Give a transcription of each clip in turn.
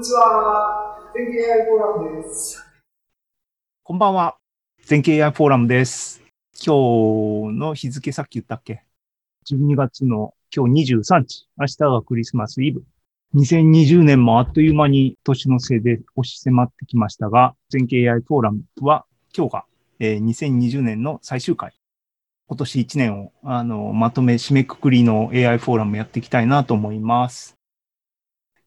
にちは。全経 AI フォーラムです。こんばんは。全経 AI フォーラムです。今日の日付さっき言ったっけ ?12 月の今日23日。明日がクリスマスイブ。2020年もあっという間に年のせいで押し迫ってきましたが、全経 AI フォーラムは今日が、えー、2020年の最終回。今年1年をあのまとめ、締めくくりの AI フォーラムやっていきたいなと思います。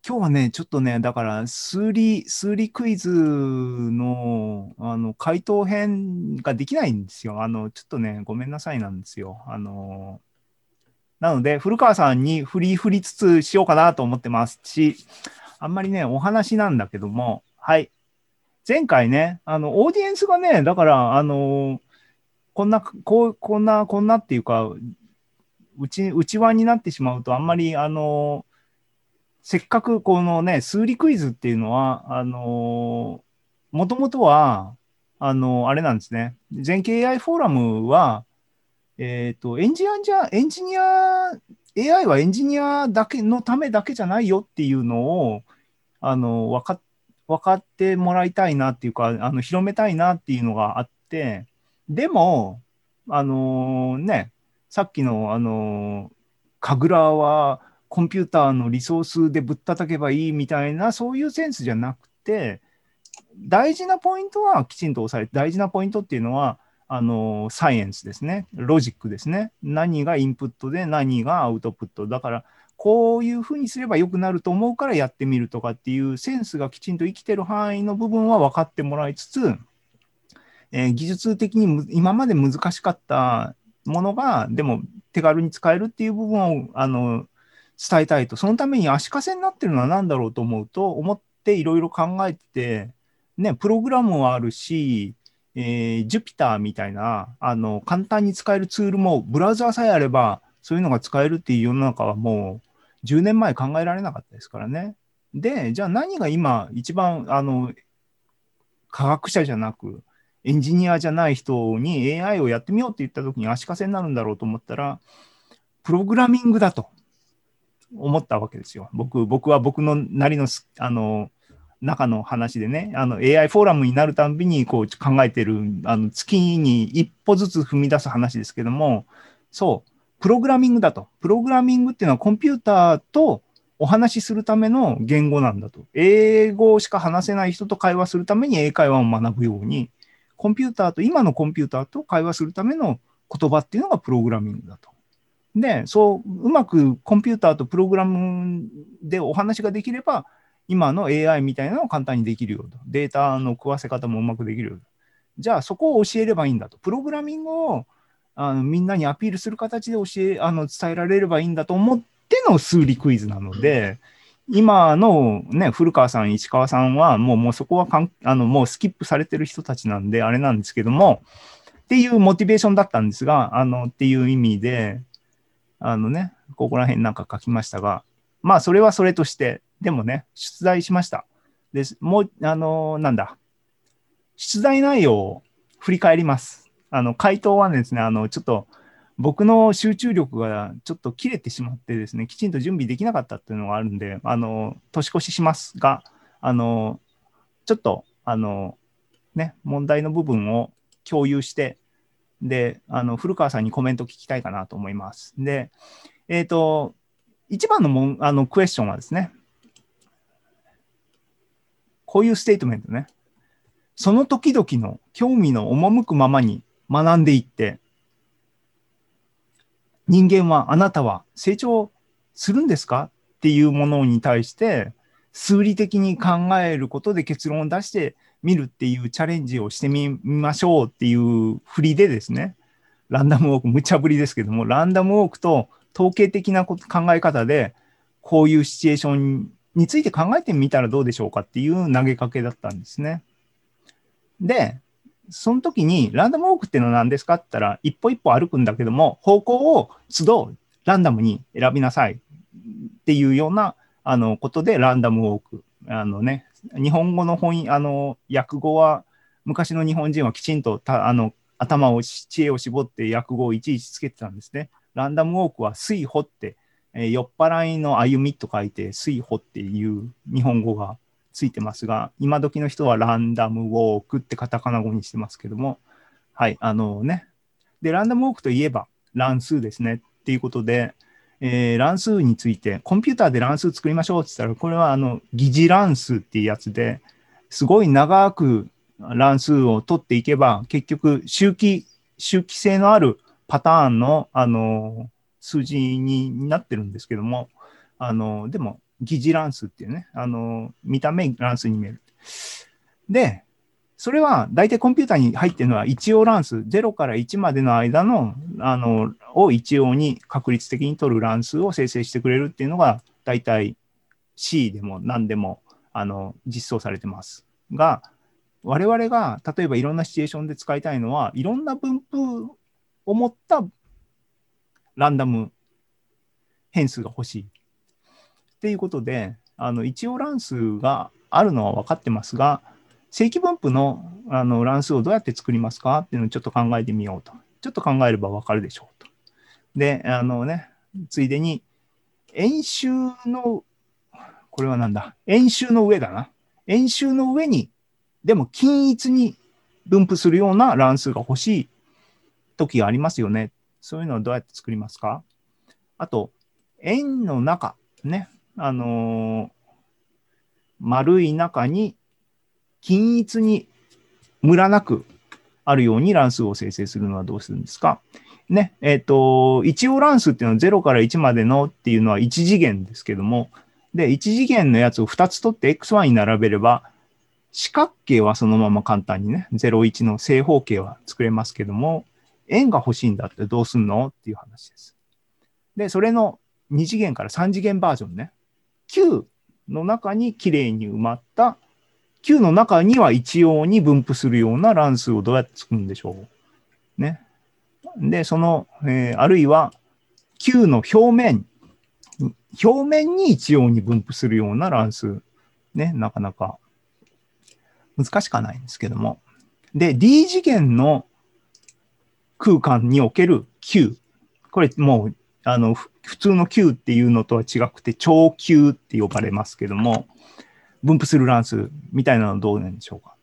今日はね、ちょっとね、だから、数理、数理クイズの、あの、回答編ができないんですよ。あの、ちょっとね、ごめんなさいなんですよ。あの、なので、古川さんに振り振りつつしようかなと思ってますし、あんまりね、お話なんだけども、はい。前回ね、あの、オーディエンスがね、だから、あの、こんな、こう、こんな、こんなっていうか、うち、内輪になってしまうと、あんまり、あの、せっかくこのね、数理クイズっていうのは、あのもともとは、あのあれなんですね。全経 AI フォーラムは、えっ、ー、と、エンジニア、エンジニア、AI はエンジニアだけのためだけじゃないよっていうのを、あの、分か分かってもらいたいなっていうか、あの広めたいなっていうのがあって、でも、あのー、ね、さっきの、あのー、神楽は、コンピューターのリソースでぶったたけばいいみたいな、そういうセンスじゃなくて、大事なポイントはきちんと押さえて、大事なポイントっていうのは、あのサイエンスですね、ロジックですね。何がインプットで何がアウトプット。だから、こういうふうにすればよくなると思うからやってみるとかっていうセンスがきちんと生きてる範囲の部分は分かってもらいつつ、えー、技術的に今まで難しかったものが、でも手軽に使えるっていう部分をあの伝えたいと、そのために足かせになってるのは何だろうと思うと、思っていろいろ考えて、ね、プログラムはあるし、えー、Jupyter みたいなあの簡単に使えるツールも、ブラウザーさえあれば、そういうのが使えるっていう世の中はもう10年前考えられなかったですからね。で、じゃあ何が今一番あの科学者じゃなく、エンジニアじゃない人に AI をやってみようって言った時に足かせになるんだろうと思ったら、プログラミングだと。思ったわけですよ。僕僕は僕のなりのあの中の話でね、あの AI フォーラムになるたびにこう考えてるあの月に一歩ずつ踏み出す話ですけども、そう、プログラミングだと。プログラミングっていうのはコンピューターとお話しするための言語なんだと。英語しか話せない人と会話するために英会話を学ぶように、コンピューターと、今のコンピューターと会話するための言葉っていうのがプログラミングだと。で、そう、うまくコンピューターとプログラムでお話ができれば、今の AI みたいなのを簡単にできるよと。データの食わせ方もうまくできるよと。じゃあ、そこを教えればいいんだと。プログラミングをあのみんなにアピールする形で教えあの伝えられればいいんだと思っての数理クイズなので、今のね、古川さん、石川さんは、もうもうそこはかんあのもうスキップされてる人たちなんで、あれなんですけども、っていうモチベーションだったんですが、あのっていう意味で、あのね、ここら辺なんか書きましたが、まあ、それはそれとして、でもね、出題しました。です、もう、あの、なんだ、出題内容を振り返ります。あの、回答はですね、あの、ちょっと、僕の集中力がちょっと切れてしまってですね、きちんと準備できなかったっていうのがあるんで、あの、年越ししますが、あの、ちょっと、あの、ね、問題の部分を共有して、で、あの古川さんにコメント聞きたいかなと思います。で、えっ、ー、と、一番のもんあのクエスチョンはですね、こういうステートメントね。その時々の興味の赴くままに学んでいって、人間は、あなたは成長するんですか？っていうものに対して、数理的に考えることで結論を出して見るっていうチャレンジをしてみましょうっていう振りでですね、ランダムウォーク、無茶ぶりですけども、ランダムウォークと統計的な考え方で、こういうシチュエーションについて考えてみたらどうでしょうかっていう投げかけだったんですね。で、その時に、ランダムウォークっていうのは何ですかって言ったら、一歩一歩歩くんだけども、方向を都度ランダムに選びなさいっていうようなあのことで、ランダムウォーク。あのね、日本語の本あの訳語は昔の日本人はきちんとたあの頭を知恵を絞って訳語をいちいちつけてたんですね。ランダムウォークは水穂って、えー、酔っ払いの歩みと書いて水穂っていう日本語がついてますが、今時の人はランダムウォークってカタカナ語にしてますけども、はい、あのね。で、ランダムウォークといえば乱数ですねっていうことで、えー、乱数について、コンピューターで乱数作りましょうって言ったら、これはあの疑似乱数っていうやつで、すごい長く乱数を取っていけば、結局周期、周期性のあるパターンの、あの数字になってるんですけども、あのでも、疑似乱数っていうね、あの見た目乱数に見える。で、それは大体コンピューターに入ってるのは一応乱数、0から1までの間の、あの、を一応に確率的に取る乱数を生成してくれるっていうのが、大体 C でも何でも、あの、実装されてます。が、我々が例えばいろんなシチュエーションで使いたいのは、いろんな分布を持ったランダム変数が欲しい。っていうことで、あの一応乱数があるのは分かってますが、正規分布のあの乱数をどうやって作りますかっていうのをちょっと考えてみようと。ちょっと考えれば分かるでしょうと。で、あのね、ついでに、円周の、これはなんだ、円周の上だな。円周の上に、でも均一に分布するような乱数が欲しい時がありますよね。そういうのをどうやって作りますか？あと、円の中、ね、あのー丸い中に均一にムラなくあるように乱数を生成するのはどうするんですか？ね、えっ、と、一応乱数っていうのは0から1までのっていうのは1次元ですけども、で、1次元のやつを2つ取って xy に並べれば、四角形はそのまま簡単にね、01の正方形は作れますけども、円が欲しいんだってどうすんのっていう話です。で、それの2次元から3次元バージョンね。9の中にきれいに埋まった9の中には一様に分布するような乱数をどうやって作るんでしょう。ね。で、その、えーあるいは9の表面、表面に一様に分布するような乱数。ね、なかなか難しくはないんですけども。で、D 次元の空間における Q。これもう、あの、普通の Q っていうのとは違くて、超 Q って呼ばれますけども、分布する乱数みたいなのはどうなんでしょうか。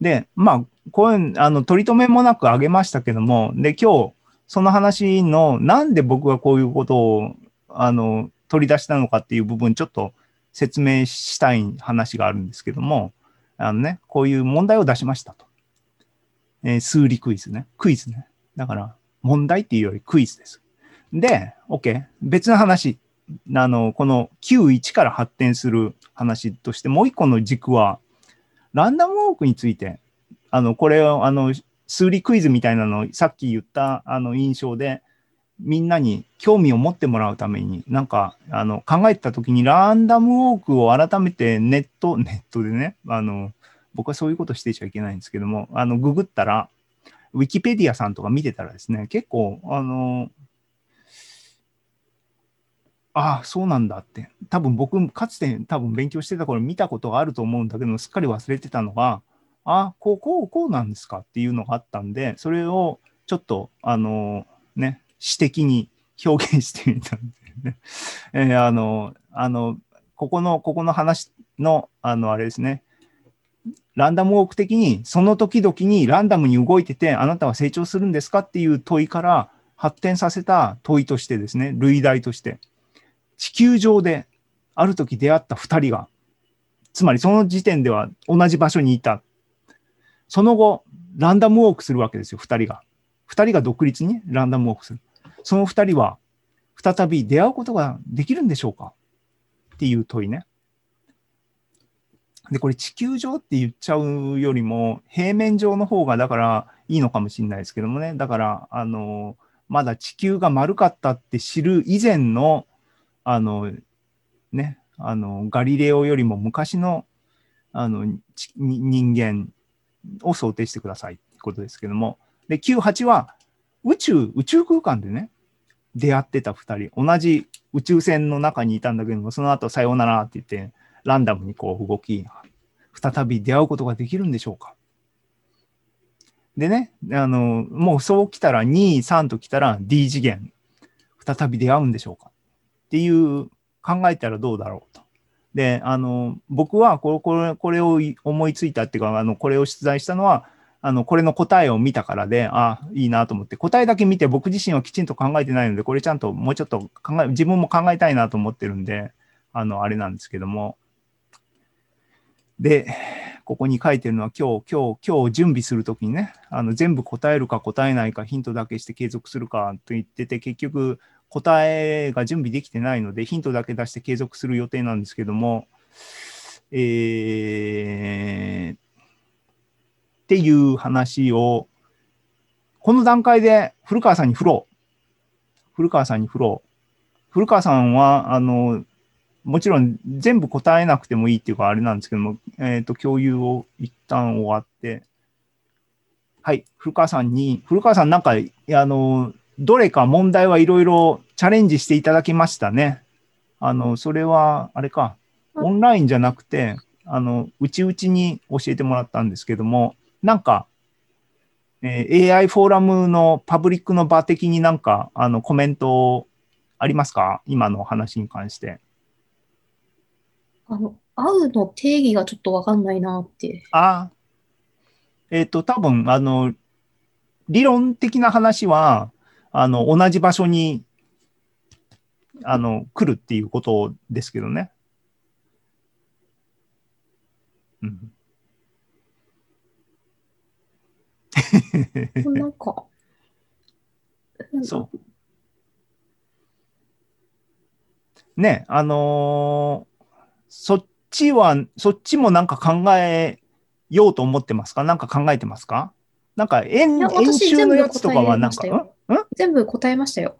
で、まあ、こういう、あの、取り留めもなく挙げましたけども、で、今日、その話の、なんで僕がこういうことを、あの、取り出したのかっていう部分、ちょっと説明したい話があるんですけども、あのね、こういう問題を出しましたと。えー数理クイズね。クイズね。だから、問題っていうよりクイズです。で、OK。別の話。あの、この Q1 から発展する話として、もう一個の軸は、ランダムウォークについて、あの、これを、あの、数理クイズみたいなのをさっき言ったあの印象で、みんなに興味を持ってもらうために、なんか、あの、考えてたときに、ランダムウォークを改めてネット、ネットでね、あの、僕はそういうことしてちゃいけないんですけども、あの、ググったら、ウィキペディアさんとか見てたらですね、結構、あの、ああ、そうなんだって。多分僕、かつて多分勉強してた頃見たことがあると思うんだけど、すっかり忘れてたのが、ああこう、こう、こうなんですかっていうのがあったんで、それをちょっと、あの、ね、詩的に表現してみたんでね。えーあの、あの、ここの、ここの話の、あの、あれですね。ランダムウォーク的に、その時々にランダムに動いてて、あなたは成長するんですかっていう問いから発展させた問いとしてですね、類題として、地球上である時出会った2人が、つまりその時点では同じ場所にいた。その後、ランダムウォークするわけですよ、2人が。2人が独立にランダムウォークする。その2人は再び出会うことができるんでしょうか？っていう問いね。で、これ地球上って言っちゃうよりも、平面上の方がだからいいのかもしれないですけどもね。だから、あの、まだ地球が丸かったって知る以前の、あの、ね、あの、ガリレオよりも昔の、あの、人間を想定してくださいってことですけども。で、98は宇宙、宇宙空間でね、出会ってた2人、同じ宇宙船の中にいたんだけども、その後さようならって言って、ランダムにこう動き、再び出会うことができるんでしょうか。でね、あの、もうそう来たら2、3と来たら D 次元、再び出会うんでしょうか。っていう考えたらどうだろうと。で、あの、僕はこれ、これ、これを思いついたっていうか、あの、これを出題したのは、あの、これの答えを見たからで、あいいなと思って、答えだけ見て僕自身はきちんと考えてないので、これちゃんともうちょっと考え、自分も考えたいなと思ってるんで、あの、あれなんですけども。で、ここに書いてるのは今日、今日、今日準備するときにね、あの全部答えるか答えないかヒントだけして継続するかと言ってて、結局答えが準備できてないので、ヒントだけ出して継続する予定なんですけども、えー、っていう話を、この段階で古川さんに振ろう。古川さんに振ろう。古川さんは、あの、もちろん全部答えなくてもいいっていうかあれなんですけども、えっ、ー、と、共有を一旦終わって、はい、古川さんに、古川さんなんか、あの、どれか問題はいろいろチャレンジしていただきましたね。あの、それは、あれか、オンラインじゃなくて、あの、うちうちに教えてもらったんですけども、なんか、えー、AI フォーラムのパブリックの場的になんか、あの、コメントありますか？今の話に関して。あの、会うの定義がちょっとわかんないなって。ああ。えっ、ー、と、多分、あの、理論的な話は、あの、同じ場所に、あの、来るっていうことですけどね。うん。なんか、そう。ね、あのそっちは、そっちもなんか考えようと思ってますか？なんか考えてますか？なんか演、演習のやつとかはなんか、ん全部答えましたよ。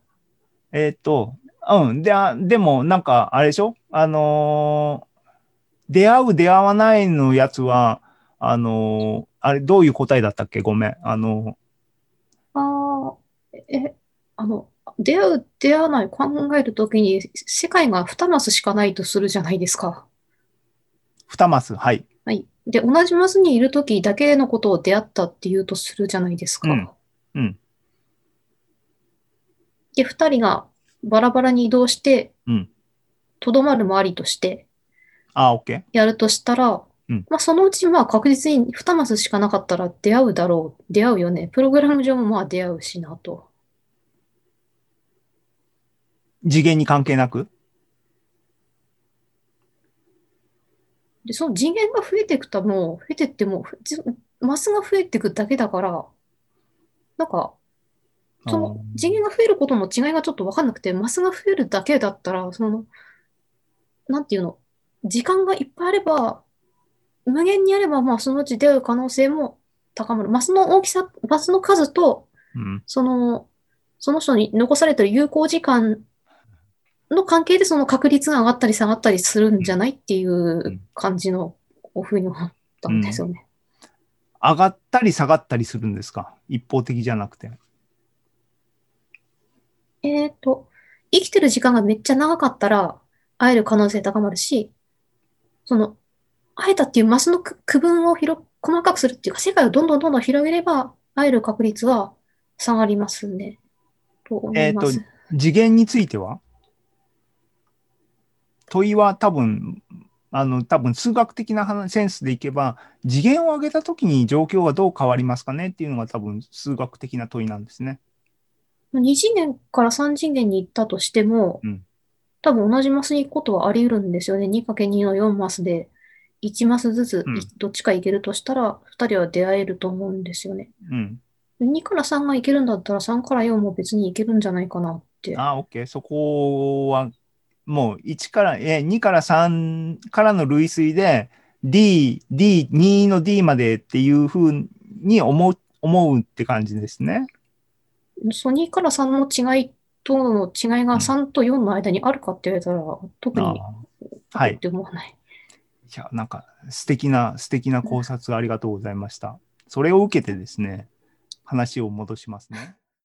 えっ、と、うん。で、でもなんか、あれでしょ？あのー、出会う出会わないのやつは、あのー、あれ、どういう答えだったっけ？ごめん。あのー、ああ、え、あの、出会う、出会わない考えるときに、世界が2マスしかないとするじゃないですか。2マス、はい。はい。で、同じマスにいるときだけのことを出会ったっていうとするじゃないですか。うん。うん、で、2人がバラバラに移動して、と、ど、まるもありとして、あ、OK。やるとしたら、うん、まあ、そのうちまあ確実に2マスしかなかったら出会うだろう。出会うよね。プログラム上もまあ出会うしなと。次元に関係なく？で、その次元が増えていくともう、増えてっても、マスが増えていくだけだから、なんか、その次元が増えることの違いがちょっとわかんなくて、マスが増えるだけだったら、その、なんていうの、時間がいっぱいあれば、無限にあれば、まあ、そのうち出会う可能性も高まる。マスの大きさ、マスの数と、うん、その、その人に残されている有効時間の関係でその確率が上がったり下がったりするんじゃないっていう感じのおふうに思ったんですよね、うん、上がったり下がったりするんですか？一方的じゃなくて。えっ、と、生きてる時間がめっちゃ長かったら会える可能性高まるし、その、会えたっていうマスの区分を広細かくするっていうか、世界をどんどんどんどん広げれば会える確率は下がりますね。と思います。えっ、と、次元については？問いは多分、あの、多分数学的なセンスでいけば、次元を上げたときに状況がどう変わりますかねっていうのが多分数学的な問いなんですね。2次元から3次元に行ったとしても、うん、多分同じマスに行くことはあり得るんですよね。2×2 の4マスで1マスずつどっちか行けるとしたら、2人は出会えると思うんですよね。うん、2から3が行けるんだったら3から4も別に行けるんじゃないかなって。あ、OK。そこはもう1から、え、2から3からの類推で、D、D、2の D までっていうふうに思う、思うって感じですね。ソニーから3の違いとの違いが3と4の間にあるかって言われたら、うん、特に、はい。って思わない。いや、なんか素敵な、素敵な考察ありがとうございました。それを受けてですね、話を戻しますね。